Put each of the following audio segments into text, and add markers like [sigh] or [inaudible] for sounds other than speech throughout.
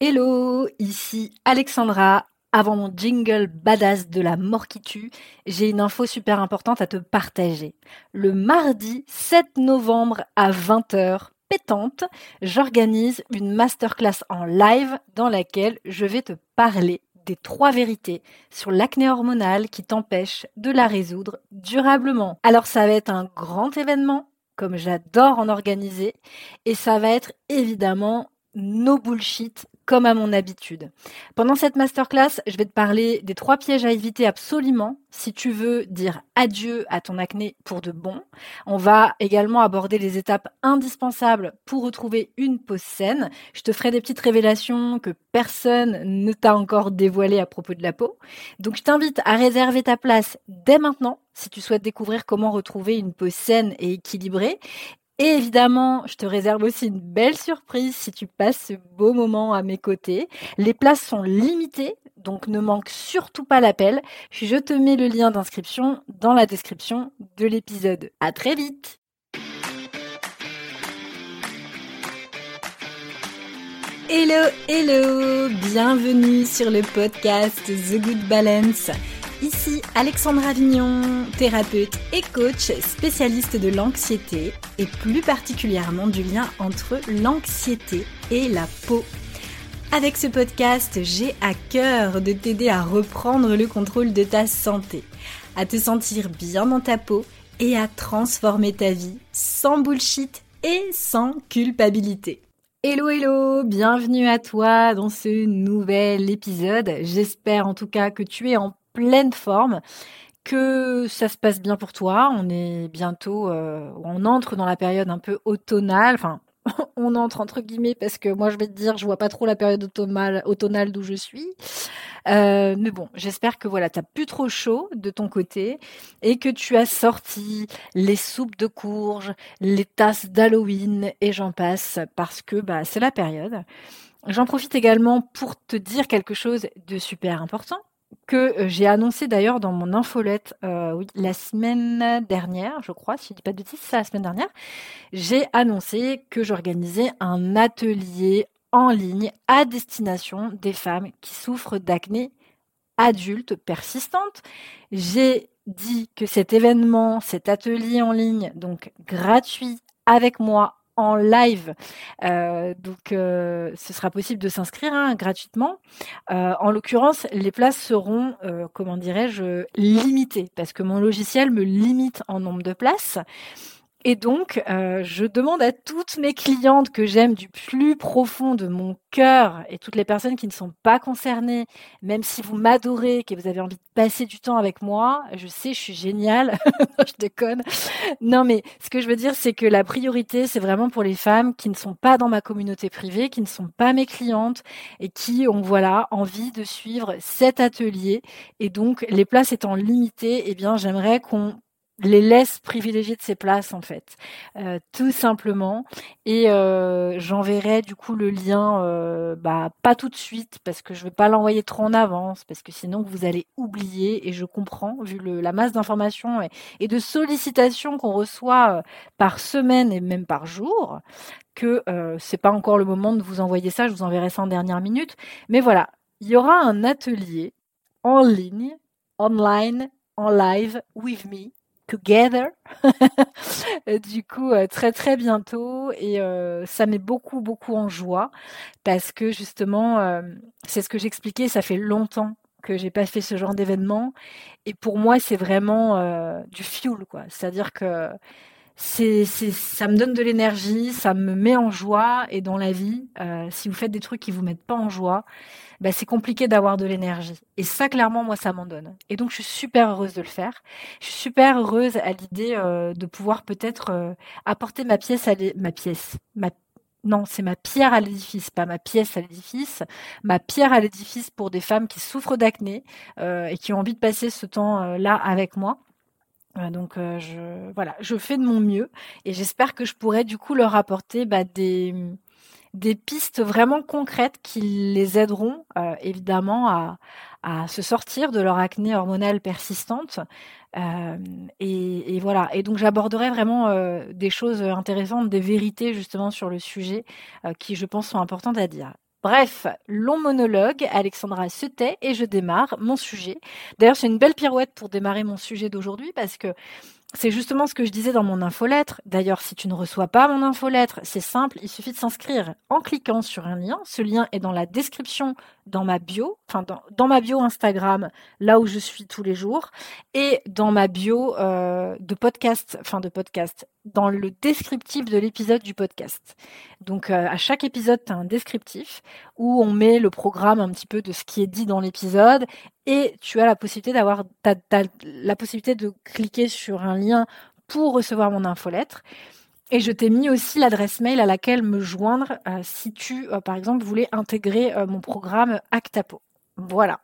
Hello, ici Alexandra. Avant mon jingle badass de la mort qui tue, j'ai une info super importante à te partager. Le mardi 7 novembre à 20h, pétante, j'organise une masterclass en live dans laquelle je vais te parler des trois vérités sur l'acné hormonale qui t'empêche de la résoudre durablement. Alors ça va être un grand événement, comme j'adore en organiser, et ça va être évidemment no bullshit comme à mon habitude. Pendant cette masterclass, je vais te parler des trois pièges à éviter absolument si tu veux dire adieu à ton acné pour de bon. On va également aborder les étapes indispensables pour retrouver une peau saine. Je te ferai des petites révélations que personne ne t'a encore dévoilées à propos de la peau. Donc je t'invite à réserver ta place dès maintenant si tu souhaites découvrir comment retrouver une peau saine et équilibrée. Et évidemment, je te réserve aussi une belle surprise si tu passes ce beau moment à mes côtés. Les places sont limitées, donc ne manque surtout pas l'appel. Je te mets le lien d'inscription dans la description de l'épisode. À très vite! Hello, hello! Bienvenue sur le podcast The Good Balance. Ici Alexandra Avignon, thérapeute et coach spécialiste de l'anxiété et plus particulièrement du lien entre l'anxiété et la peau. Avec ce podcast, j'ai à cœur de t'aider à reprendre le contrôle de ta santé, à te sentir bien dans ta peau et à transformer ta vie sans bullshit et sans culpabilité. Hello hello, bienvenue à toi dans ce nouvel épisode. J'espère en tout cas que tu es en pleine forme, que ça se passe bien pour toi. On est bientôt, euh, on entre dans la période un peu automnale, enfin [laughs] on entre entre guillemets parce que moi je vais te dire je vois pas trop la période automnale, automnale d'où je suis. Euh, mais bon, j'espère que voilà, t'as plus trop chaud de ton côté et que tu as sorti les soupes de courge, les tasses d'Halloween et j'en passe parce que bah c'est la période. J'en profite également pour te dire quelque chose de super important que euh, j'ai annoncé d'ailleurs dans mon infolette euh, la semaine dernière, je crois, si je dis pas de bêtises, c'est la semaine dernière, j'ai annoncé que j'organisais un atelier en ligne à destination des femmes qui souffrent d'acné adulte persistante. J'ai dit que cet événement, cet atelier en ligne, donc gratuit avec moi en live. Euh, donc, euh, ce sera possible de s'inscrire hein, gratuitement. Euh, en l'occurrence, les places seront, comment dirais-je, limitées parce que mon logiciel me limite en nombre de places. Et donc, euh, je demande à toutes mes clientes que j'aime du plus profond de mon cœur et toutes les personnes qui ne sont pas concernées, même si vous m'adorez, que vous avez envie de passer du temps avec moi, je sais, je suis géniale, [laughs] je déconne. Non, mais ce que je veux dire, c'est que la priorité, c'est vraiment pour les femmes qui ne sont pas dans ma communauté privée, qui ne sont pas mes clientes et qui ont, voilà, envie de suivre cet atelier. Et donc, les places étant limitées, eh bien, j'aimerais qu'on les laisse privilégier de ces places en fait, euh, tout simplement. Et euh, j'enverrai du coup le lien, euh, bah pas tout de suite parce que je veux pas l'envoyer trop en avance parce que sinon vous allez oublier. Et je comprends vu la masse d'informations et, et, de sollicitations qu'on reçoit par semaine et même par jour que c'est pas encore le moment de vous envoyer ça. Je vous enverrai ça en dernière minute. Mais voilà, il y aura un atelier en ligne, online, en live with me together. [laughs] du coup, euh, très très bientôt et euh, ça met beaucoup beaucoup en joie parce que justement, euh, c'est ce que j'expliquais, ça fait longtemps que j'ai pas fait ce genre d'événement et pour moi, c'est vraiment du fuel quoi. C'est-à-dire que c'est, ça me donne de l'énergie, ça me met en joie. Et dans la vie, euh, si vous faites des trucs qui vous mettent pas en joie, bah, c'est compliqué d'avoir de l'énergie. Et ça, clairement, moi, ça m'en donne. Et donc, je suis super heureuse de le faire. Je suis super heureuse à l'idée euh, de pouvoir peut-être euh, apporter ma pièce à ma pièce, ma non, c'est ma pierre à l'édifice, pas ma pièce à l'édifice, ma pierre à l'édifice pour des femmes qui souffrent d'acné et qui ont envie de passer ce temps-là avec moi. Donc euh, je voilà, je fais de mon mieux et j'espère que je pourrai du coup leur apporter bah, des pistes vraiment concrètes qui les aideront euh, évidemment à, se sortir de leur acné hormonale persistante. Euh, et, voilà. Et donc j'aborderai vraiment des choses intéressantes, des vérités justement sur le sujet qui, je pense, sont importantes à dire. Bref, long monologue, Alexandra se tait et je démarre mon sujet. D'ailleurs, c'est une belle pirouette pour démarrer mon sujet d'aujourd'hui parce que c'est justement ce que je disais dans mon infolettre. D'ailleurs, si tu ne reçois pas mon infolettre, c'est simple, il suffit de s'inscrire en cliquant sur un lien. Ce lien est dans la description, dans ma bio, enfin dans, ma bio Instagram, là où je suis tous les jours, et dans ma bio euh, de podcast, enfin de podcast, dans le descriptif de l'épisode du podcast. Donc euh, à chaque épisode, tu as un descriptif où on met le programme un petit peu de ce qui est dit dans l'épisode et tu as la possibilité d'avoir la possibilité de cliquer sur un lien pour recevoir mon infolettre. Et je t'ai mis aussi l'adresse mail à laquelle me joindre euh, si tu, euh, par exemple, voulais intégrer mon programme Actapo. Voilà.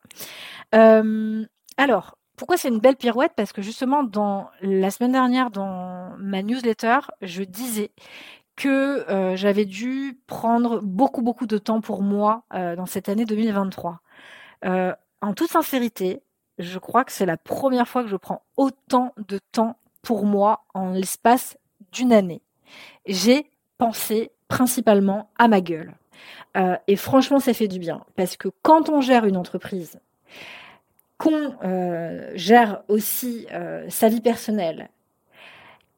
alors, pourquoi c'est une belle pirouette? Parce que justement, dans la semaine dernière, dans ma newsletter, je disais que j'avais dû prendre beaucoup, beaucoup de temps pour moi dans cette année 2023 en toute sincérité, je crois que c'est la première fois que je prends autant de temps pour moi en l'espace d'une année. J'ai pensé principalement à ma gueule. Euh, et franchement, ça fait du bien. Parce que quand on gère une entreprise, qu'on euh, gère aussi euh, sa vie personnelle,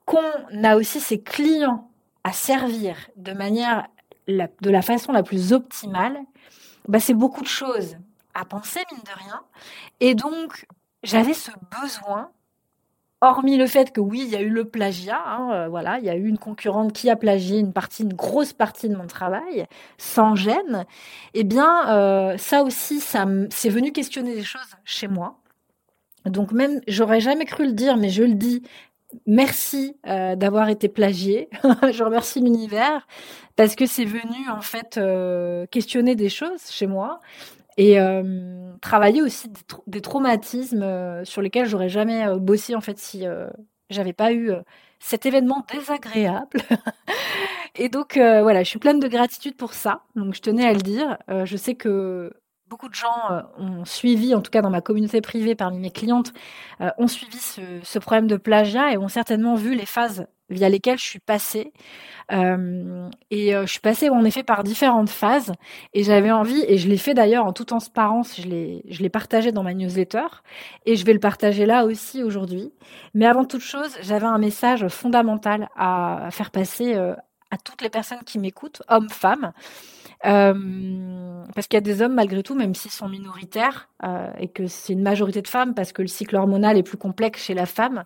qu'on a aussi ses clients à servir de manière, de la façon la plus optimale, bah, c'est beaucoup de choses à penser, mine de rien. Et donc, j'avais ce besoin, hormis le fait que oui, il y a eu le plagiat, hein, euh, voilà, il y a eu une concurrente qui a plagié une partie, une grosse partie de mon travail, sans gêne. Eh bien, euh, ça aussi, ça c'est venu questionner des choses chez moi. Donc même, j'aurais jamais cru le dire, mais je le dis. Merci euh, d'avoir été plagié. [laughs] je remercie l'univers parce que c'est venu en fait questionner des choses chez moi et euh, travailler aussi des, traumatismes euh, sur lesquels j'aurais jamais euh, bossé en fait si j'avais pas eu cet événement désagréable. [laughs] et donc voilà, je suis pleine de gratitude pour ça. Donc je tenais à le dire. je sais que beaucoup de gens ont suivi, en tout cas dans ma communauté privée, parmi mes clientes, ont suivi ce, problème de plagiat et ont certainement vu les phases via lesquelles je suis passée. Euh, et euh, je suis passée en effet par différentes phases et j'avais envie, et je l'ai fait d'ailleurs en toute transparence, je l'ai, partagé dans ma newsletter et je vais le partager là aussi aujourd'hui. Mais avant toute chose, j'avais un message fondamental à faire passer euh, à toutes les personnes qui m'écoutent, hommes, femmes. Euh, parce qu'il y a des hommes malgré tout, même s'ils sont minoritaires, euh, et que c'est une majorité de femmes, parce que le cycle hormonal est plus complexe chez la femme.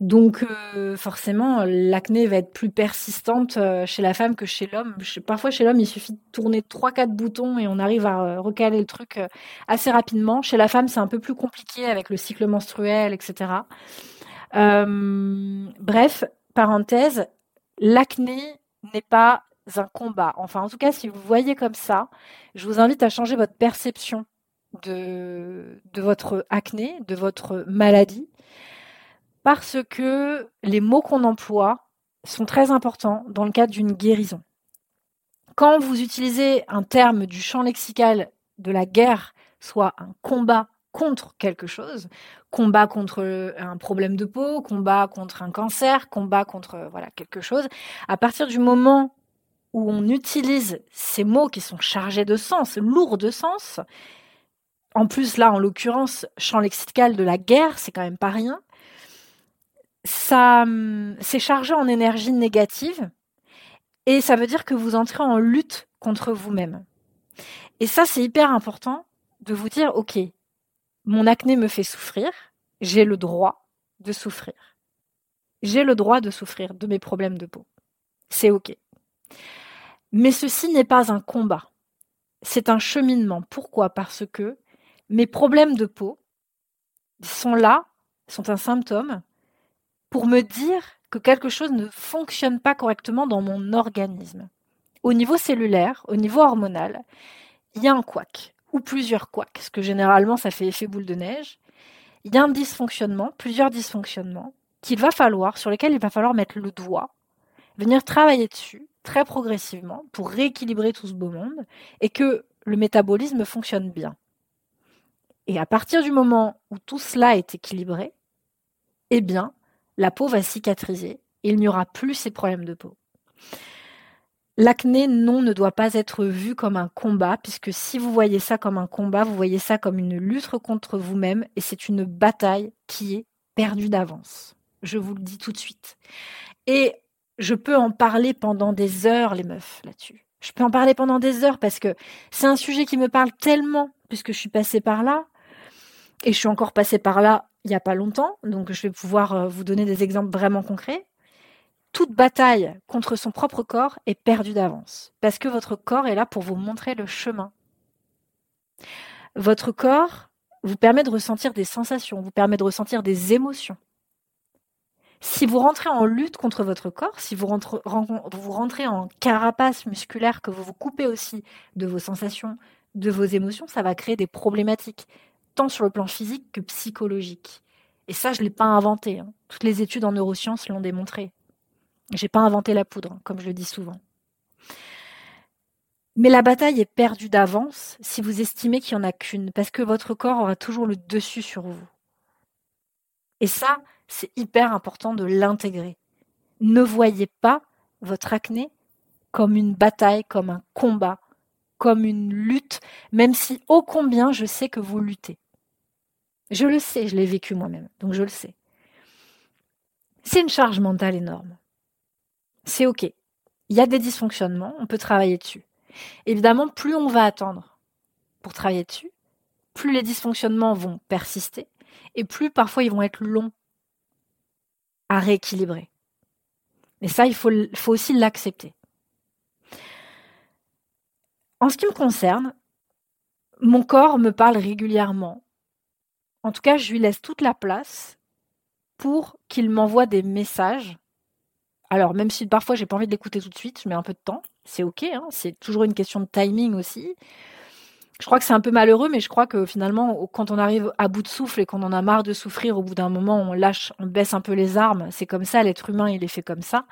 Donc euh, forcément, l'acné va être plus persistante chez la femme que chez l'homme. Parfois chez l'homme, il suffit de tourner trois quatre boutons et on arrive à recaler le truc assez rapidement. Chez la femme, c'est un peu plus compliqué avec le cycle menstruel, etc. bref, parenthèse, l'acné n'est pas un combat. Enfin, en tout cas, si vous voyez comme ça, je vous invite à changer votre perception de, de votre acné, de votre maladie parce que les mots qu'on emploie sont très importants dans le cadre d'une guérison. Quand vous utilisez un terme du champ lexical de la guerre, soit un combat contre quelque chose, combat contre un problème de peau, combat contre un cancer, combat contre voilà quelque chose, à partir du moment où on utilise ces mots qui sont chargés de sens, lourds de sens, en plus là en l'occurrence champ lexical de la guerre, c'est quand même pas rien, ça hum, c'est chargé en énergie négative et ça veut dire que vous entrez en lutte contre vous-même. Et ça, c'est hyper important de vous dire, OK, mon acné me fait souffrir, j'ai le droit de souffrir. J'ai le droit de souffrir de mes problèmes de peau. C'est OK. Mais ceci n'est pas un combat. C'est un cheminement. Pourquoi? Parce que mes problèmes de peau sont là, sont un symptôme pour me dire que quelque chose ne fonctionne pas correctement dans mon organisme. Au niveau cellulaire, au niveau hormonal, il y a un couac, ou plusieurs couacs, parce que généralement ça fait effet boule de neige. Il y a un dysfonctionnement, plusieurs dysfonctionnements, sur lesquels il va falloir mettre le doigt, venir travailler dessus très progressivement pour rééquilibrer tout ce beau monde et que le métabolisme fonctionne bien. Et à partir du moment où tout cela est équilibré, eh bien, la peau va cicatriser et il n'y aura plus ces problèmes de peau. L'acné, non, ne doit pas être vu comme un combat, puisque si vous voyez ça comme un combat, vous voyez ça comme une lutte contre vous-même, et c'est une bataille qui est perdue d'avance. Je vous le dis tout de suite. Et je peux en parler pendant des heures, les meufs, là-dessus. Je peux en parler pendant des heures parce que c'est un sujet qui me parle tellement, puisque je suis passée par là, et je suis encore passée par là il n'y a pas longtemps, donc je vais pouvoir euh, vous donner des exemples vraiment concrets toute bataille contre son propre corps est perdue d'avance, parce que votre corps est là pour vous montrer le chemin. Votre corps vous permet de ressentir des sensations, vous permet de ressentir des émotions. Si vous rentrez en lutte contre votre corps, si vous rentrez, en carapace musculaire, que vous vous coupez aussi de vos sensations, de vos émotions, ça va créer des problématiques, tant sur le plan physique que psychologique. Et ça, je ne l'ai pas inventé. Hein. Toutes les études en neurosciences l'ont démontré. J'ai pas inventé la poudre, comme je le dis souvent. Mais la bataille est perdue d'avance si vous estimez qu'il n'y en a qu'une, parce que votre corps aura toujours le dessus sur vous. Et ça, c'est hyper important de l'intégrer. Ne voyez pas votre acné comme une bataille, comme un combat, comme une lutte, même si ô combien je sais que vous luttez. Je le sais, je l'ai vécu moi-même, donc je le sais. C'est une charge mentale énorme c'est OK. Il y a des dysfonctionnements, on peut travailler dessus. Évidemment, plus on va attendre pour travailler dessus, plus les dysfonctionnements vont persister et plus parfois ils vont être longs à rééquilibrer. Et ça, il faut, aussi l'accepter. En ce qui me concerne, mon corps me parle régulièrement. En tout cas, je lui laisse toute la place pour qu'il m'envoie des messages alors, même si parfois j'ai pas envie de l'écouter tout de suite, je mets un peu de temps, c'est ok, hein, c'est toujours une question de timing aussi. Je crois que c'est un peu malheureux, mais je crois que finalement, quand on arrive à bout de souffle et qu'on en a marre de souffrir, au bout d'un moment, on lâche, on baisse un peu les armes. C'est comme ça, l'être humain, il est fait comme ça.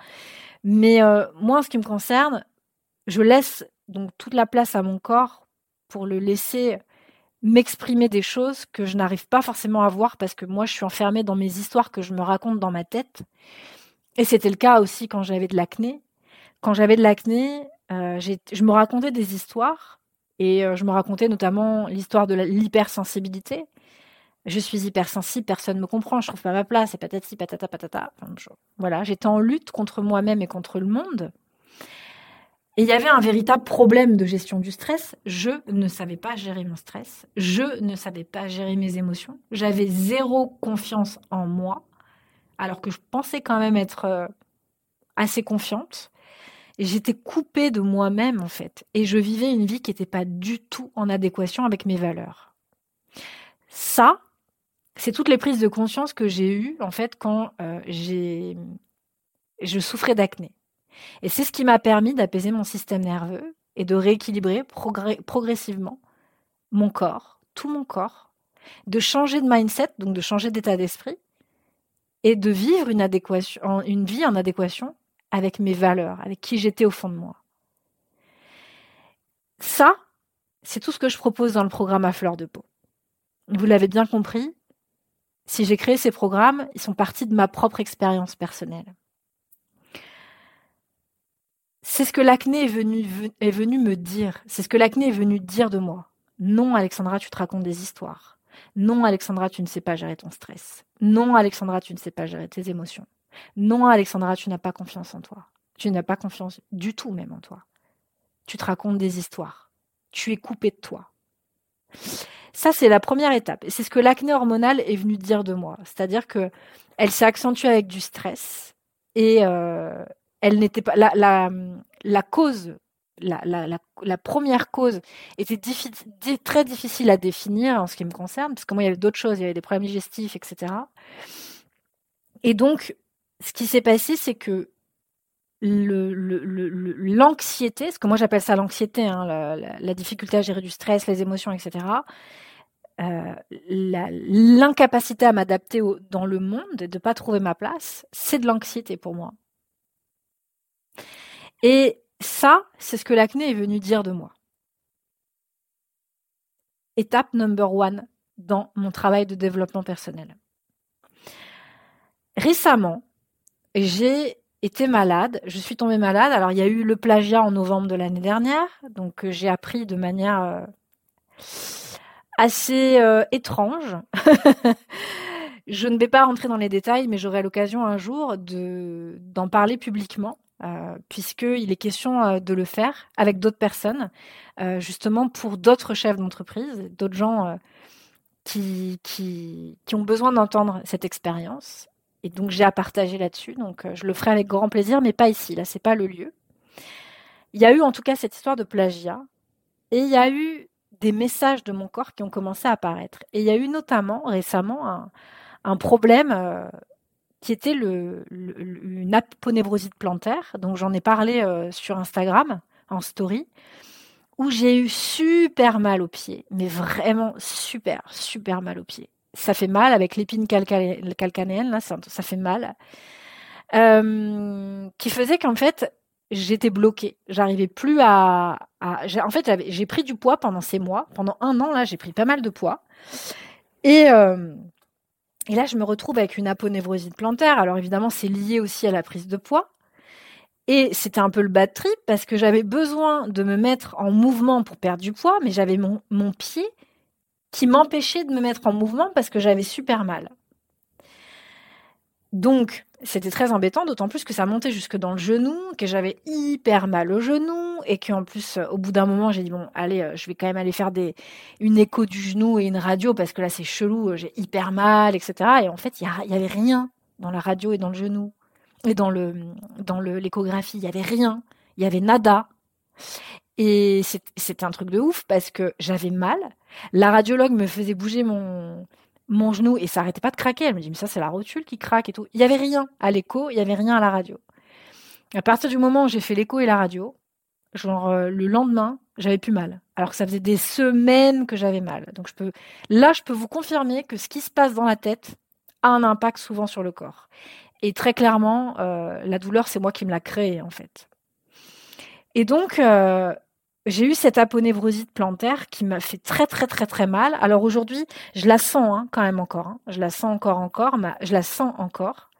Mais euh, moi, en ce qui me concerne, je laisse donc toute la place à mon corps pour le laisser m'exprimer des choses que je n'arrive pas forcément à voir parce que moi, je suis enfermée dans mes histoires que je me raconte dans ma tête. Et c'était le cas aussi quand j'avais de l'acné. Quand j'avais de l'acné, euh, je me racontais des histoires et euh, je me racontais notamment l'histoire de l'hypersensibilité. Je suis hypersensible, personne ne me comprend, je trouve pas ma place, et patati patata patata. voilà, j'étais en lutte contre moi-même et contre le monde. Et il y avait un véritable problème de gestion du stress. Je ne savais pas gérer mon stress. Je ne savais pas gérer mes émotions. J'avais zéro confiance en moi alors que je pensais quand même être euh, assez confiante. J'étais coupée de moi-même, en fait. Et je vivais une vie qui n'était pas du tout en adéquation avec mes valeurs. Ça, c'est toutes les prises de conscience que j'ai eues, en fait, quand euh, j'ai, je souffrais d'acné. Et c'est ce qui m'a permis d'apaiser mon système nerveux et de rééquilibrer progressivement mon corps, tout mon corps, de changer de mindset, donc de changer d'état d'esprit, et de vivre une vie en adéquation avec mes valeurs, avec qui j'étais au fond de moi. Ça, c'est tout ce que je propose dans le programme à fleur de peau. Vous l'avez bien compris, si j'ai créé ces programmes, ils sont partis de ma propre expérience personnelle. C'est ce que l'acné est venu, me dire, c'est ce que l'acné est venu dire de moi. Non, Alexandra, tu te racontes des histoires. Non, Alexandra, tu ne sais pas gérer ton stress. Non, Alexandra, tu ne sais pas gérer tes émotions. Non, Alexandra, tu n'as pas confiance en toi. Tu n'as pas confiance du tout même en toi. Tu te racontes des histoires. Tu es coupé de toi. Ça, c'est la première étape. C'est ce que l'acné hormonal est venu dire de moi. C'est-à-dire que elle s'est accentuée avec du stress et euh, elle n'était pas la cause la, première cause était très difficile à définir en ce qui me concerne, parce que moi, il y avait d'autres choses, il y avait des problèmes digestifs, etc. Et donc, ce qui s'est passé, c'est que l'anxiété, ce que moi j'appelle ça l'anxiété, hein, la, difficulté à gérer du stress, les émotions, etc., euh, l'incapacité à m'adapter dans le monde et de ne pas trouver ma place, c'est de l'anxiété pour moi. Et ça, c'est ce que l'acné est venu dire de moi. Étape number one dans mon travail de développement personnel. Récemment, j'ai été malade. Je suis tombée malade. Alors, il y a eu le plagiat en novembre de l'année dernière. Donc, j'ai appris de manière assez étrange. [laughs] Je ne vais pas rentrer dans les détails, mais j'aurai l'occasion un jour de, d'en parler publiquement, euh, puisqu'il est question euh, de le faire avec d'autres personnes, euh, justement pour d'autres chefs d'entreprise, d'autres gens euh, qui, ont besoin d'entendre cette expérience. Et donc j'ai à partager là-dessus, donc je le ferai avec grand plaisir, mais pas ici, là, c'est pas le lieu. Il y a eu en tout cas cette histoire de plagiat, et il y a eu des messages de mon corps qui ont commencé à apparaître. Et il y a eu notamment récemment un, problème euh, qui était le, une aponevrosite plantaire. Donc j'en ai parlé euh, sur Instagram en story où j'ai eu super mal aux pieds, mais vraiment super, super mal aux pieds. Ça fait mal avec l'épine calcanéenne, ça, fait mal. Euh, qui faisait qu'en fait, j'étais bloquée. J'arrivais plus à. en fait, j'ai pris du poids pendant ces mois. Pendant un an, là, j'ai pris pas mal de poids. Et, euh, là, je me retrouve avec une aponevrosite plantaire. Alors évidemment, c'est lié aussi à la prise de poids. Et c'était un peu le bad trip parce que j'avais besoin de me mettre en mouvement pour perdre du poids, mais j'avais mon pied qui m'empêchait de me mettre en mouvement parce que j'avais super mal. Donc, c'était très embêtant, d'autant plus que ça montait jusque dans le genou, que j'avais hyper mal au genou, et qu'en plus, au bout d'un moment, j'ai dit bon, allez, euh, je vais quand même aller faire une écho du genou et une radio parce que là, c'est chelou, euh, j'ai hyper mal, etc. Et en fait, il y, avait rien dans la radio et dans le genou et dans l'échographie, il y avait rien, il y avait nada. Et c'était un truc de ouf parce que j'avais mal. La radiologue me faisait bouger mon mon genou et ça arrêtait pas de craquer. Elle me dit, mais ça, c'est la rotule qui craque et tout. Il y avait rien à l'écho, il y avait rien à la radio. À partir du moment où j'ai fait l'écho et la radio, genre euh, le lendemain, j'avais plus mal. Alors que ça faisait des semaines que j'avais mal. Donc je peux, là, je peux vous confirmer que ce qui se passe dans la tête a un impact souvent sur le corps. Et très clairement, euh, la douleur, c'est moi qui me l'a créée en fait. Et donc, euh, j'ai eu cette aponevrosite plantaire qui m'a fait très très très très mal. Alors aujourd'hui, je la sens hein, quand même encore. Hein. Je la sens encore encore, je la sens encore.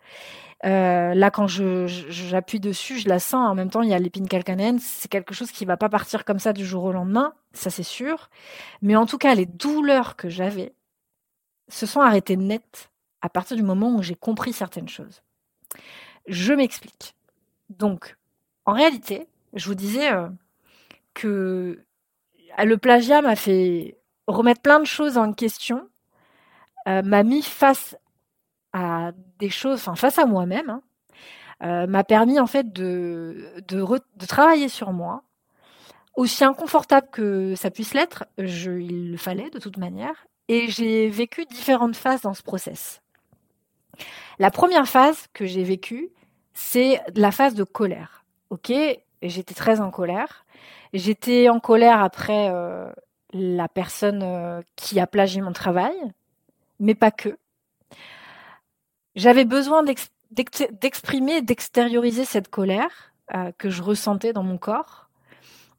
Euh, là, quand j'appuie dessus, je la sens. En même temps, il y a l'épine calcanéenne. C'est quelque chose qui va pas partir comme ça du jour au lendemain, ça c'est sûr. Mais en tout cas, les douleurs que j'avais se sont arrêtées net à partir du moment où j'ai compris certaines choses. Je m'explique. Donc, en réalité, je vous disais, euh, que le plagiat m'a fait remettre plein de choses en question, euh, m'a mis face à des choses, enfin face à moi-même, hein, euh, m'a permis en fait de, travailler sur moi. Aussi inconfortable que ça puisse l'être, il le fallait de toute manière, et j'ai vécu différentes phases dans ce process. La première phase que j'ai vécue, c'est la phase de colère. J'étais très en colère. J'étais en colère après euh, la personne euh, qui a plagié mon travail, mais pas que. J'avais besoin d'exprimer, d'extérioriser cette colère euh, que je ressentais dans mon corps,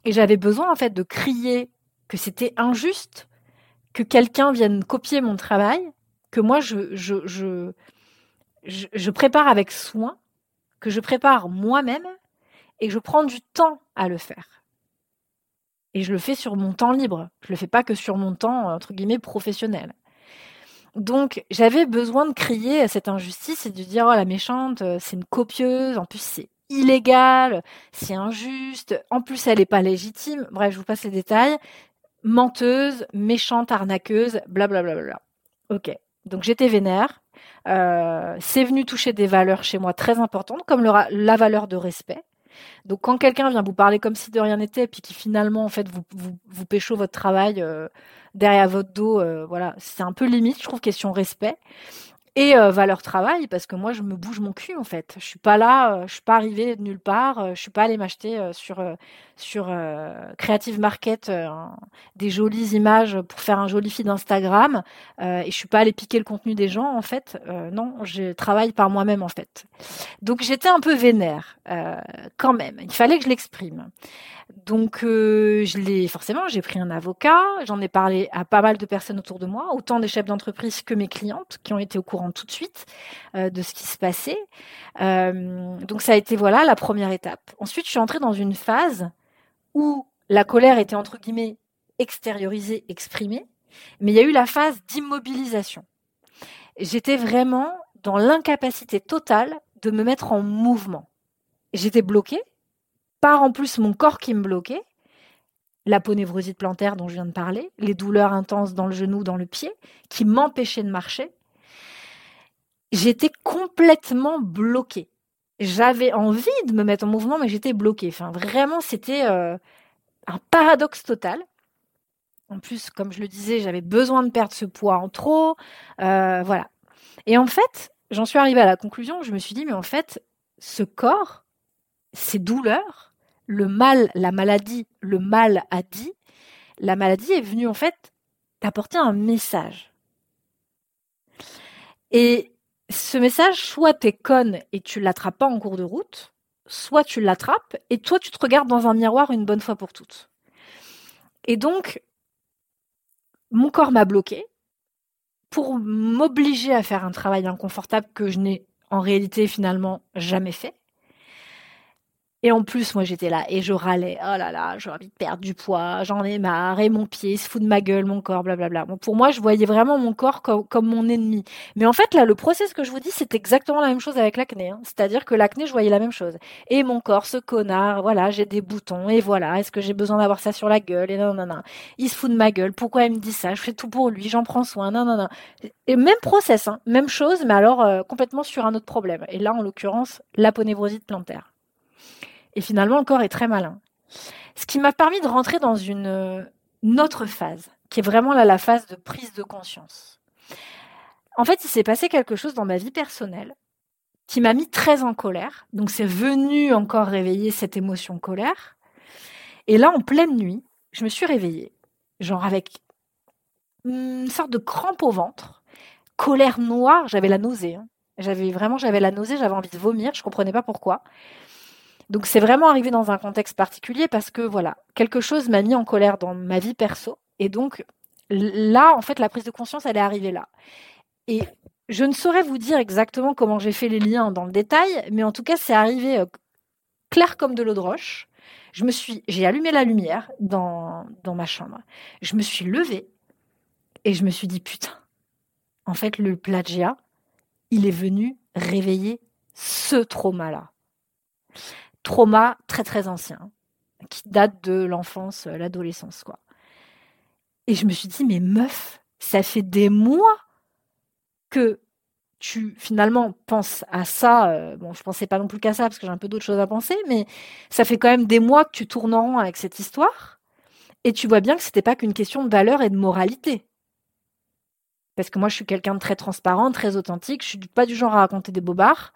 et j'avais besoin en fait de crier que c'était injuste que quelqu'un vienne copier mon travail, que moi je, je, je, je prépare avec soin, que je prépare moi-même et que je prends du temps à le faire. Et je le fais sur mon temps libre. Je le fais pas que sur mon temps, entre guillemets, professionnel. Donc, j'avais besoin de crier à cette injustice et de dire, oh, la méchante, euh, c'est une copieuse. En plus, c'est illégal, c'est injuste. En plus, elle n'est pas légitime. Bref, je vous passe les détails. Menteuse, méchante, arnaqueuse, blablabla. Bla, bla, bla. Ok. Donc, j'étais vénère. Euh, c'est venu toucher des valeurs chez moi très importantes, comme la valeur de respect. Donc quand quelqu'un vient vous parler comme si de rien n'était, puis qui finalement en fait vous vous, vous pécho votre travail euh, derrière votre dos, euh, voilà, c'est un peu limite, je trouve question respect et euh, valeur travail parce que moi je me bouge mon cul en fait. Je suis pas là, euh, je suis pas arrivée de nulle part, euh, je suis pas allée m'acheter sur sur Creative Market des jolies images pour faire un joli feed Instagram et je suis pas allée piquer le contenu des gens en fait. non, je travaille par moi-même en fait. Donc j'étais un peu vénère quand même. Il fallait que je l'exprime. Donc, euh, je l'ai forcément, j'ai pris un avocat, j'en ai parlé à pas mal de personnes autour de moi, autant des chefs d'entreprise que mes clientes, qui ont été au courant tout de suite euh, de ce qui se passait. Euh, donc, ça a été voilà la première étape. Ensuite, je suis entrée dans une phase où la colère était entre guillemets extériorisée, exprimée, mais il y a eu la phase d'immobilisation. J'étais vraiment dans l'incapacité totale de me mettre en mouvement. J'étais bloquée par en plus mon corps qui me bloquait, l'aponevrosite plantaire dont je viens de parler, les douleurs intenses dans le genou, dans le pied, qui m'empêchaient de marcher. J'étais complètement bloquée. J'avais envie de me mettre en mouvement, mais j'étais bloquée. Vraiment, c'était euh, un paradoxe total. En plus, comme je le disais, j'avais besoin de perdre ce poids en trop. Euh, voilà. Et en fait, j'en suis arrivée à la conclusion, je me suis dit, mais en fait, ce corps, ces douleurs, le mal, la maladie, le mal a dit, la maladie est venue en fait t'apporter un message. Et ce message, soit t'es conne et tu l'attrapes pas en cours de route, soit tu l'attrapes et toi tu te regardes dans un miroir une bonne fois pour toutes. Et donc, mon corps m'a bloqué pour m'obliger à faire un travail inconfortable que je n'ai en réalité finalement jamais fait. Et en plus, moi, j'étais là et je râlais. Oh là là, j'ai envie de perdre du poids, j'en ai marre, et mon pied se fout de ma gueule, mon corps, blablabla. Bon, pour moi, je voyais vraiment mon corps comme, comme, mon ennemi. Mais en fait, là, le process que je vous dis, c'est exactement la même chose avec l'acné. Hein. C'est-à-dire que l'acné, je voyais la même chose. Et mon corps, ce connard, voilà, j'ai des boutons, et voilà, est-ce que j'ai besoin d'avoir ça sur la gueule, et non, non, non. Il se fout de ma gueule, pourquoi il me dit ça? Je fais tout pour lui, j'en prends soin, non, non, non. Et même process, hein, même chose, mais alors euh, complètement sur un autre problème. Et là, en l'occurrence, l'aponévrosite plantaire. Et finalement, le corps est très malin. Ce qui m'a permis de rentrer dans une, autre phase, qui est vraiment là la phase de prise de conscience. En fait, il s'est passé quelque chose dans ma vie personnelle qui m'a mis très en colère. Donc c'est venu encore réveiller cette émotion colère. Et là, en pleine nuit, je me suis réveillée, genre avec une sorte de crampe au ventre, colère noire, j'avais la nausée. Hein. J'avais vraiment, j'avais la nausée, j'avais envie de vomir, je comprenais pas pourquoi. Donc c'est vraiment arrivé dans un contexte particulier parce que voilà, quelque chose m'a mis en colère dans ma vie perso. Et donc là, en fait, la prise de conscience, elle est arrivée là. Et je ne saurais vous dire exactement comment j'ai fait les liens dans le détail, mais en tout cas, c'est arrivé euh, clair comme de l'eau de roche. Je me suis, j'ai allumé la lumière dans, dans ma chambre. Je me suis levée et je me suis dit putain. En fait, le plagiat, il est venu réveiller ce trauma-là trauma très très ancien, qui date de l'enfance, euh, l'adolescence, quoi. Et je me suis dit, mais meuf, ça fait des mois que tu finalement penses à ça. Euh, bon, je pensais pas non plus qu'à ça parce que j'ai un peu d'autres choses à penser, mais ça fait quand même des mois que tu tournes en rond avec cette histoire. Et tu vois bien que c'était pas qu'une question de valeur et de moralité. Parce que moi, je suis quelqu'un de très transparent, très authentique. Je suis pas du genre à raconter des bobards.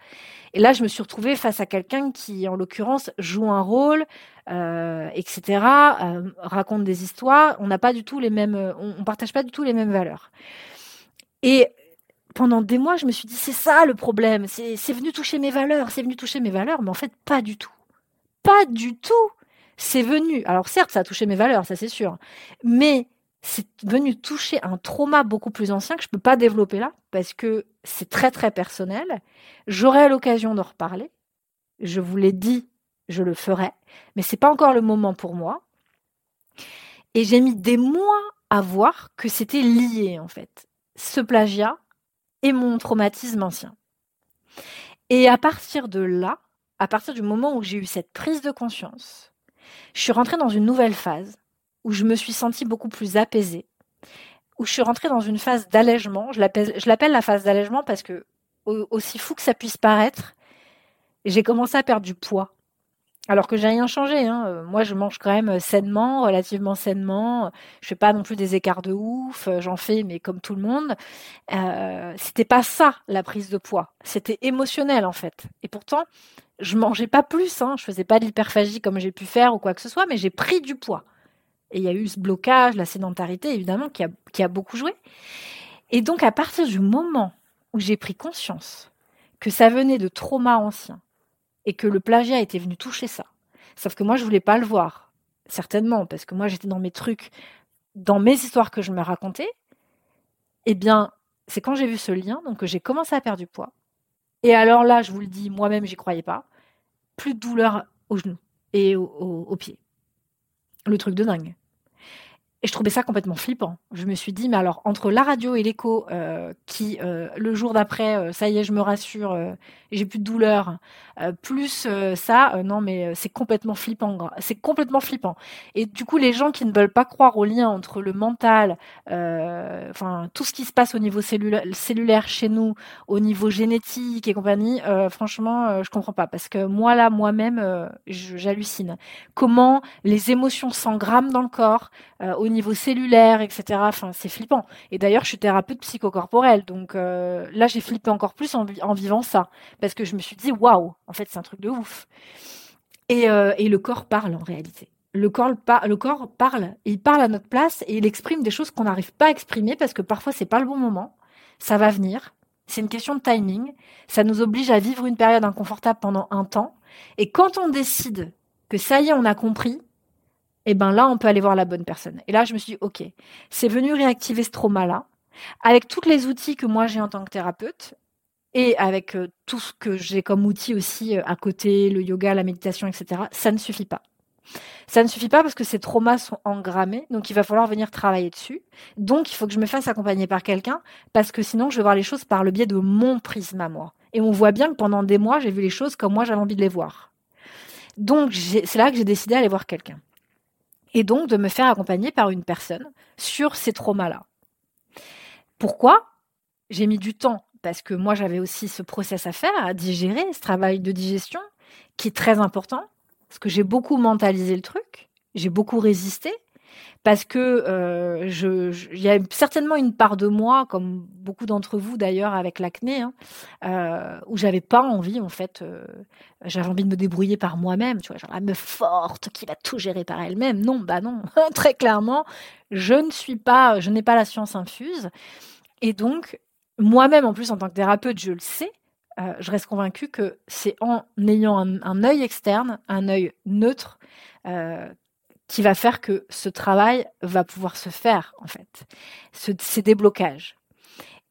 Et là, je me suis retrouvée face à quelqu'un qui, en l'occurrence, joue un rôle, euh, etc., euh, raconte des histoires. On n'a pas du tout les mêmes, on, on, partage pas du tout les mêmes valeurs. Et pendant des mois, je me suis dit, c'est ça le problème. C'est venu toucher mes valeurs, c'est venu toucher mes valeurs, mais en fait, pas du tout. Pas du tout. C'est venu. Alors certes, ça a touché mes valeurs, ça c'est sûr. Mais c'est venu toucher un trauma beaucoup plus ancien que je ne peux pas développer là parce que c'est très très personnel. J'aurai l'occasion d'en reparler. Je vous l'ai dit, je le ferai, mais c'est pas encore le moment pour moi. Et j'ai mis des mois à voir que c'était lié en fait, ce plagiat et mon traumatisme ancien. Et à partir de là, à partir du moment où j'ai eu cette prise de conscience, je suis rentrée dans une nouvelle phase où je me suis sentie beaucoup plus apaisée, où je suis rentrée dans une phase d'allègement. Je l'appelle la phase d'allègement parce que, aussi fou que ça puisse paraître, j'ai commencé à perdre du poids. Alors que j'ai rien changé. Hein. Euh, moi, je mange quand même sainement, relativement sainement. Je fais pas non plus des écarts de ouf. Euh, j'en fais, mais comme tout le monde. Euh, c'était pas ça la prise de poids. C'était émotionnel en fait. Et pourtant, je mangeais pas plus. Hein. Je faisais pas de l'hyperphagie comme j'ai pu faire ou quoi que ce soit, mais j'ai pris du poids. Et il y a eu ce blocage, la sédentarité, évidemment, qui a, qui a beaucoup joué. Et donc, à partir du moment où j'ai pris conscience que ça venait de traumas anciens et que le plagiat était venu toucher ça, sauf que moi, je voulais pas le voir. certainement, parce que moi j'étais dans mes trucs, dans mes histoires que je me racontais, eh bien, c'est quand j'ai vu ce lien, donc que j'ai commencé à perdre du poids. Et alors là, je vous le dis, moi-même, j'y croyais pas. Plus de douleur aux genoux et aux pieds. Le truc de dingue. Et je trouvais ça complètement flippant. Je me suis dit, mais alors, entre la radio et l'écho, euh, qui, euh, le jour d'après, euh, ça y est, je me rassure, j'ai plus de douleur, plus ça, non, mais c'est complètement flippant. C'est complètement flippant. Et du coup, les gens qui ne veulent pas croire au lien entre le mental, enfin, tout ce qui se passe au niveau cellulaire, cellulaire chez nous, au niveau génétique et compagnie, franchement, je comprends pas. Parce que moi, là, moi-même, j'hallucine. Comment les émotions s'engramment dans le corps, niveau cellulaire, etc. Enfin, c'est flippant. Et d'ailleurs, je suis thérapeute psychocorporelle, donc euh, là, j'ai flippé encore plus en, vivant ça, parce que je me suis dit, waouh, en fait, c'est un truc de ouf. Et, euh, et, le corps parle en réalité. Le corps, le corps parle, il parle à notre place et il exprime des choses qu'on n'arrive pas à exprimer parce que parfois c'est pas le bon moment. Ça va venir. C'est une question de timing. Ça nous oblige à vivre une période inconfortable pendant un temps. Et quand on décide que ça y est, on a compris, et eh ben là, on peut aller voir la bonne personne. Et là, je me suis dit, ok, c'est venu réactiver ce trauma-là, avec tous les outils que moi j'ai en tant que thérapeute, et avec euh, tout ce que j'ai comme outils aussi euh, à côté, le yoga, la méditation, etc. Ça ne suffit pas. Ça ne suffit pas parce que ces traumas sont engrammés, donc il va falloir venir travailler dessus. Donc il faut que je me fasse accompagner par quelqu'un, parce que sinon je vais voir les choses par le biais de mon prisme à moi. Et on voit bien que pendant des mois, j'ai vu les choses comme moi j'avais envie de les voir. Donc c'est là que j'ai décidé d'aller voir quelqu'un et donc de me faire accompagner par une personne sur ces traumas-là. Pourquoi? J'ai mis du temps parce que moi j'avais aussi ce process à faire, à digérer, ce travail de digestion qui est très important, parce que j'ai beaucoup mentalisé le truc, j'ai beaucoup résisté, parce que euh, il y a certainement une part de moi, comme beaucoup d'entre vous d'ailleurs avec l'acné, hein, euh, où j'avais pas envie en fait, euh, j'avais envie de me débrouiller par moi-même, tu vois, genre la meuf forte qui va tout gérer par elle-même. Non, bah non, [laughs] très clairement, je ne suis pas, je n'ai pas la science infuse, et donc moi-même en plus en tant que thérapeute, je le sais. Je reste convaincue que c'est en ayant un, œil externe, un œil neutre, qui va faire que ce travail va pouvoir se faire, en fait, ce, ces déblocages.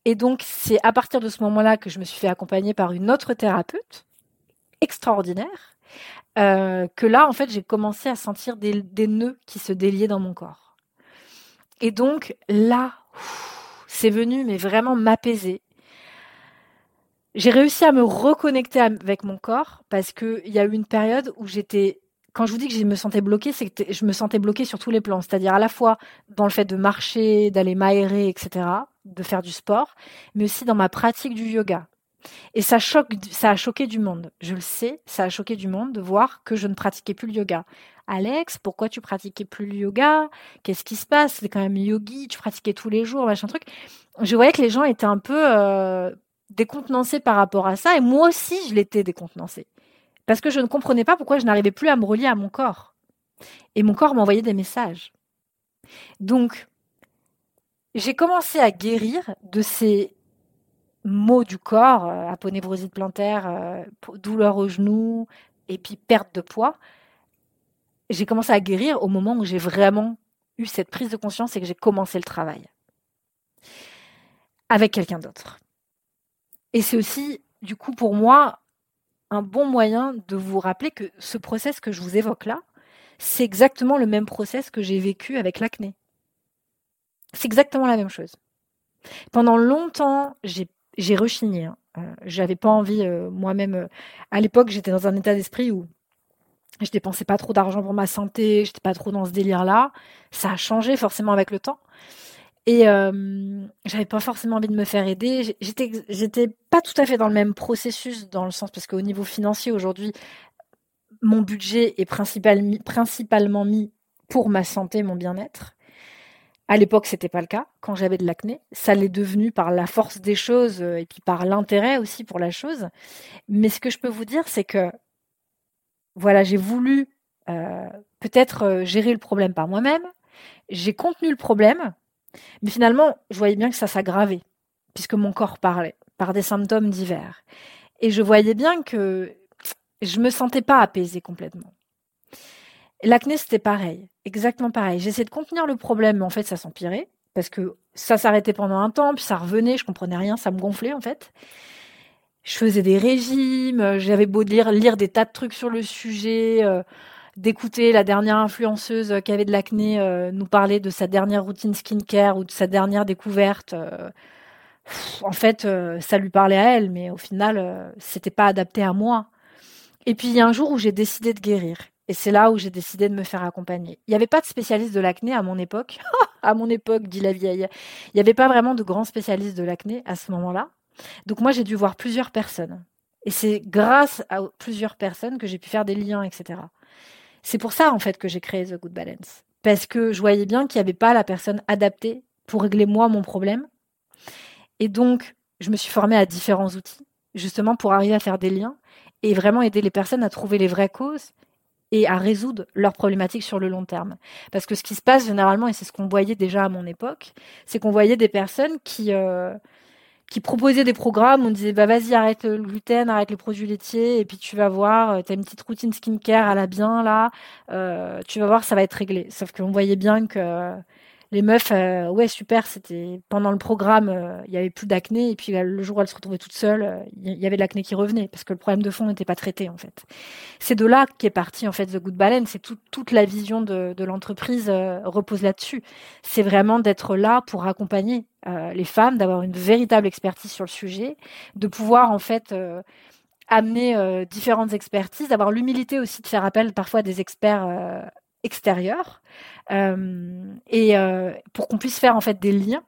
Et donc, c'est à partir de ce moment-là que je me suis fait accompagner par une autre thérapeute extraordinaire, euh, que là, en fait, j'ai commencé à sentir des, des, nœuds qui se déliaient dans mon corps. Et donc, là, c'est venu, mais vraiment m'apaiser. J'ai réussi à me reconnecter avec mon corps parce qu'il y a eu une période où j'étais quand je vous dis que je me sentais bloquée, c'est que je me sentais bloquée sur tous les plans. C'est-à-dire à la fois dans le fait de marcher, d'aller m'aérer, etc., de faire du sport, mais aussi dans ma pratique du yoga. Et ça choque, ça a choqué du monde. Je le sais, ça a choqué du monde de voir que je ne pratiquais plus le yoga. Alex, pourquoi tu pratiquais plus le yoga? Qu'est-ce qui se passe? C'est quand même yogi, tu pratiquais tous les jours, machin truc. Je voyais que les gens étaient un peu euh, décontenancés par rapport à ça, et moi aussi, je l'étais décontenancée parce que je ne comprenais pas pourquoi je n'arrivais plus à me relier à mon corps. Et mon corps m'envoyait des messages. Donc, j'ai commencé à guérir de ces maux du corps, euh, aponévrosite plantaire, euh, douleur au genou, et puis perte de poids. J'ai commencé à guérir au moment où j'ai vraiment eu cette prise de conscience et que j'ai commencé le travail avec quelqu'un d'autre. Et c'est aussi, du coup, pour moi, un bon moyen de vous rappeler que ce process que je vous évoque là, c'est exactement le même process que j'ai vécu avec l'acné. C'est exactement la même chose. Pendant longtemps, j'ai rechigné. Hein. Euh, j'avais pas envie euh, moi-même. Euh, à l'époque, j'étais dans un état d'esprit où je dépensais pas trop d'argent pour ma santé, j'étais pas trop dans ce délire-là. Ça a changé forcément avec le temps. Et euh, j'avais pas forcément envie de me faire aider. J'étais, j'étais pas tout à fait dans le même processus, dans le sens parce qu'au niveau financier aujourd'hui, mon budget est principal, principalement mis pour ma santé, mon bien-être. À l'époque, c'était pas le cas. Quand j'avais de l'acné, ça l'est devenu par la force des choses euh, et puis par l'intérêt aussi pour la chose. Mais ce que je peux vous dire, c'est que voilà, j'ai voulu euh, peut-être euh, gérer le problème par moi-même. J'ai contenu le problème mais finalement, je voyais bien que ça s'aggravait, puisque mon corps parlait, par des symptômes divers. Et je voyais bien que je me sentais pas apaisée complètement. L'acné, c'était pareil, exactement pareil. J'essayais de contenir le problème, mais en fait, ça s'empirait parce que ça s'arrêtait pendant un temps, puis ça revenait, je comprenais rien, ça me gonflait en fait. Je faisais des régimes, j'avais beau lire, des tas de trucs sur le sujet, euh, d'écouter la dernière influenceuse qui avait de l'acné euh, nous parler de sa dernière routine skincare ou de sa dernière découverte. Euh, en fait, ça lui parlait à elle, mais au final, c'était pas adapté à moi. Et puis il y a un jour où j'ai décidé de guérir. Et c'est là où j'ai décidé de me faire accompagner. Il n'y avait pas de spécialiste de l'acné à mon époque. [laughs] à mon époque, dit la vieille. Il n'y avait pas vraiment de grands spécialistes de l'acné à ce moment-là. Donc moi, j'ai dû voir plusieurs personnes. Et c'est grâce à plusieurs personnes que j'ai pu faire des liens, etc. C'est pour ça, en fait, que j'ai créé The Good Balance. Parce que je voyais bien qu'il n'y avait pas la personne adaptée pour régler moi mon problème. Et donc, je me suis formée à différents outils, justement pour arriver à faire des liens et vraiment aider les personnes à trouver les vraies causes et à résoudre leurs problématiques sur le long terme. Parce que ce qui se passe généralement, et c'est ce qu'on voyait déjà à mon époque, c'est qu'on voyait des personnes qui, euh, qui proposaient des programmes, on disait bah vas-y arrête le gluten, arrête les produits laitiers, et puis tu vas voir, euh, tu as une petite routine skincare à la bien là, euh, tu vas voir ça va être réglé. Sauf qu'on voyait bien que les meufs, euh, ouais, super, c'était pendant le programme, euh, il y avait plus d'acné, et puis le jour où elles se retrouvaient toutes seules, euh, il y avait de l'acné qui revenait, parce que le problème de fond n'était pas traité, en fait. C'est de là qu'est parti, en fait, The Good Balance, c'est toute la vision de, de l'entreprise repose là-dessus. C'est vraiment d'être là pour accompagner les femmes, d'avoir une véritable expertise sur le sujet, de pouvoir, en fait, amener différentes expertises, d'avoir l'humilité aussi de faire appel parfois à des experts extérieur euh, et euh, pour qu'on puisse faire en fait des liens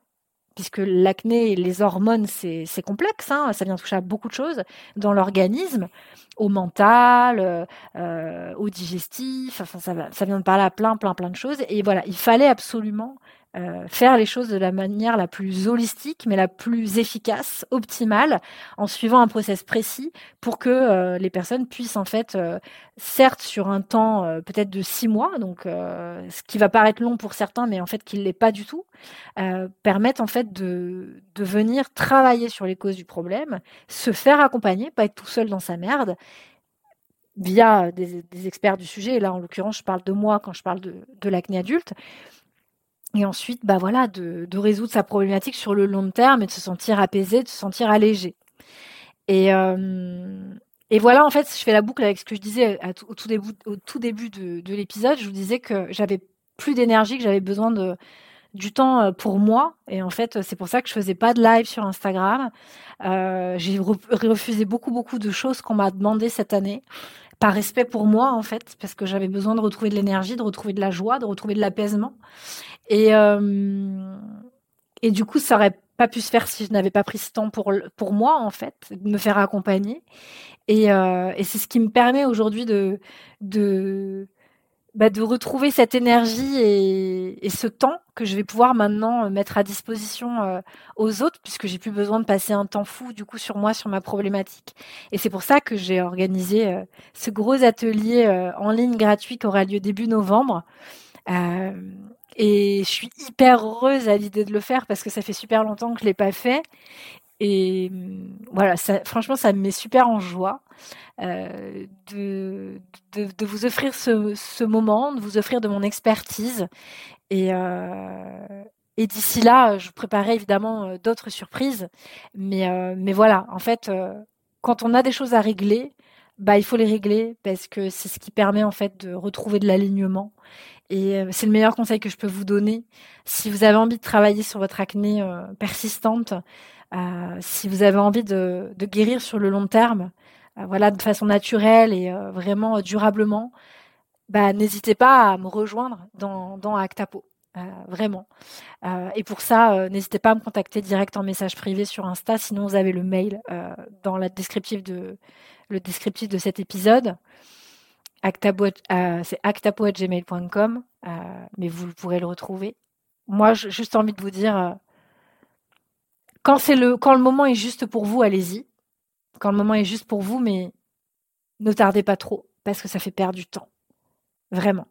puisque l'acné et les hormones, c'est complexe, hein, ça vient toucher à beaucoup de choses dans l'organisme, au mental, euh, au digestif, enfin, ça, ça vient de parler à plein, plein, plein de choses. Et voilà, il fallait absolument euh, faire les choses de la manière la plus holistique, mais la plus efficace, optimale, en suivant un process précis pour que euh, les personnes puissent en fait, euh, certes sur un temps peut-être de six mois, donc ce qui va paraître long pour certains, mais en fait qui ne l'est pas du tout, permettre en fait de, de venir travailler sur les causes du problème, se faire accompagner, pas être tout seul dans sa merde, via des, experts du sujet. là, en l'occurrence, je parle de moi quand je parle de, de l'acné adulte et ensuite, bah voilà, de, résoudre sa problématique sur le long terme et de se sentir apaisé, de se sentir allégé. Et, euh, et voilà, en fait, je fais la boucle avec ce que je disais au, tout début, au tout début de, l'épisode. Je vous disais que j'avais plus d'énergie, que j'avais besoin de du temps euh, pour moi. Et en fait, c'est pour ça que je faisais pas de live sur Instagram. Euh, j'ai refusé beaucoup, beaucoup de choses qu'on m'a demandé cette année par respect pour moi en fait, parce que j'avais besoin de retrouver de l'énergie, de retrouver de la joie, de retrouver de l'apaisement. Et, euh, et du coup, ça aurait pas pu se faire si je n'avais pas pris ce temps pour, pour moi, en fait, de me faire accompagner. Et, euh, et c'est ce qui me permet aujourd'hui de, de, bah, de retrouver cette énergie et, et, ce temps que je vais pouvoir maintenant mettre à disposition euh, aux autres, puisque j'ai plus besoin de passer un temps fou du coup sur moi, sur ma problématique. Et c'est pour ça que j'ai organisé euh, ce gros atelier en ligne gratuit qui aura lieu début novembre. Euh, et je suis hyper heureuse à l'idée de le faire parce que ça fait super longtemps que je l'ai pas fait. Et mm, voilà, franchement, ça me met super en joie euh, de, de, vous offrir ce, ce, moment, de vous offrir de mon expertise. Et, euh, et d'ici là, je préparerai évidemment d'autres surprises. Mais, mais voilà, en fait, quand on a des choses à régler, bah, il faut les régler parce que c'est ce qui permet en fait de retrouver de l'alignement et euh, c'est le meilleur conseil que je peux vous donner. Si vous avez envie de travailler sur votre acné euh, persistante, euh, si vous avez envie de, de, guérir sur le long terme, voilà, de façon naturelle et vraiment durablement, bah, n'hésitez pas à me rejoindre dans, dans Actapo. vraiment. et pour ça, n'hésitez pas à me contacter direct en message privé sur Insta. Sinon, vous avez le mail dans la descriptive de, le descriptif de cet épisode. Euh, actapo.gmail.com, euh, mais vous pourrez le retrouver. Moi, j'ai juste envie de vous dire, euh, le, quand le moment est juste pour vous, allez-y. Quand le moment est juste pour vous, mais ne tardez pas trop, parce que ça fait perdre du temps. Vraiment.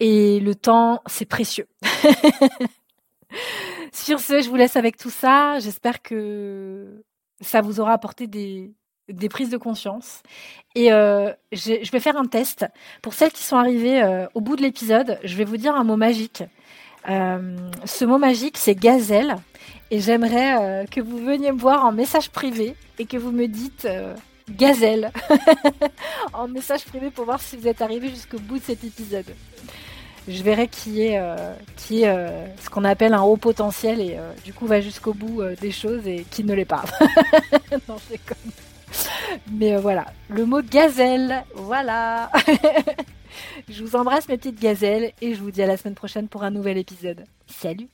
Et le temps, c'est précieux. [laughs] Sur ce, je vous laisse avec tout ça. J'espère que ça vous aura apporté des, des prises de conscience. Et je vais faire un test. Pour celles qui sont arrivées au bout de l'épisode, je vais vous dire un mot magique. ce mot magique, c'est gazelle. Et j'aimerais que vous veniez me voir en message privé et que vous me dites gazelle [laughs] en message privé pour voir si vous êtes arrivé jusqu'au bout de cet épisode. Je verrai qui est, euh, qui euh, ce qu'on appelle un haut potentiel et euh, du coup va jusqu'au bout des choses et qui ne l'est pas. [laughs] non, je Mais voilà, le mot gazelle, voilà. [laughs] je vous embrasse mes petites gazelles et je vous dis à la semaine prochaine pour un nouvel épisode. Salut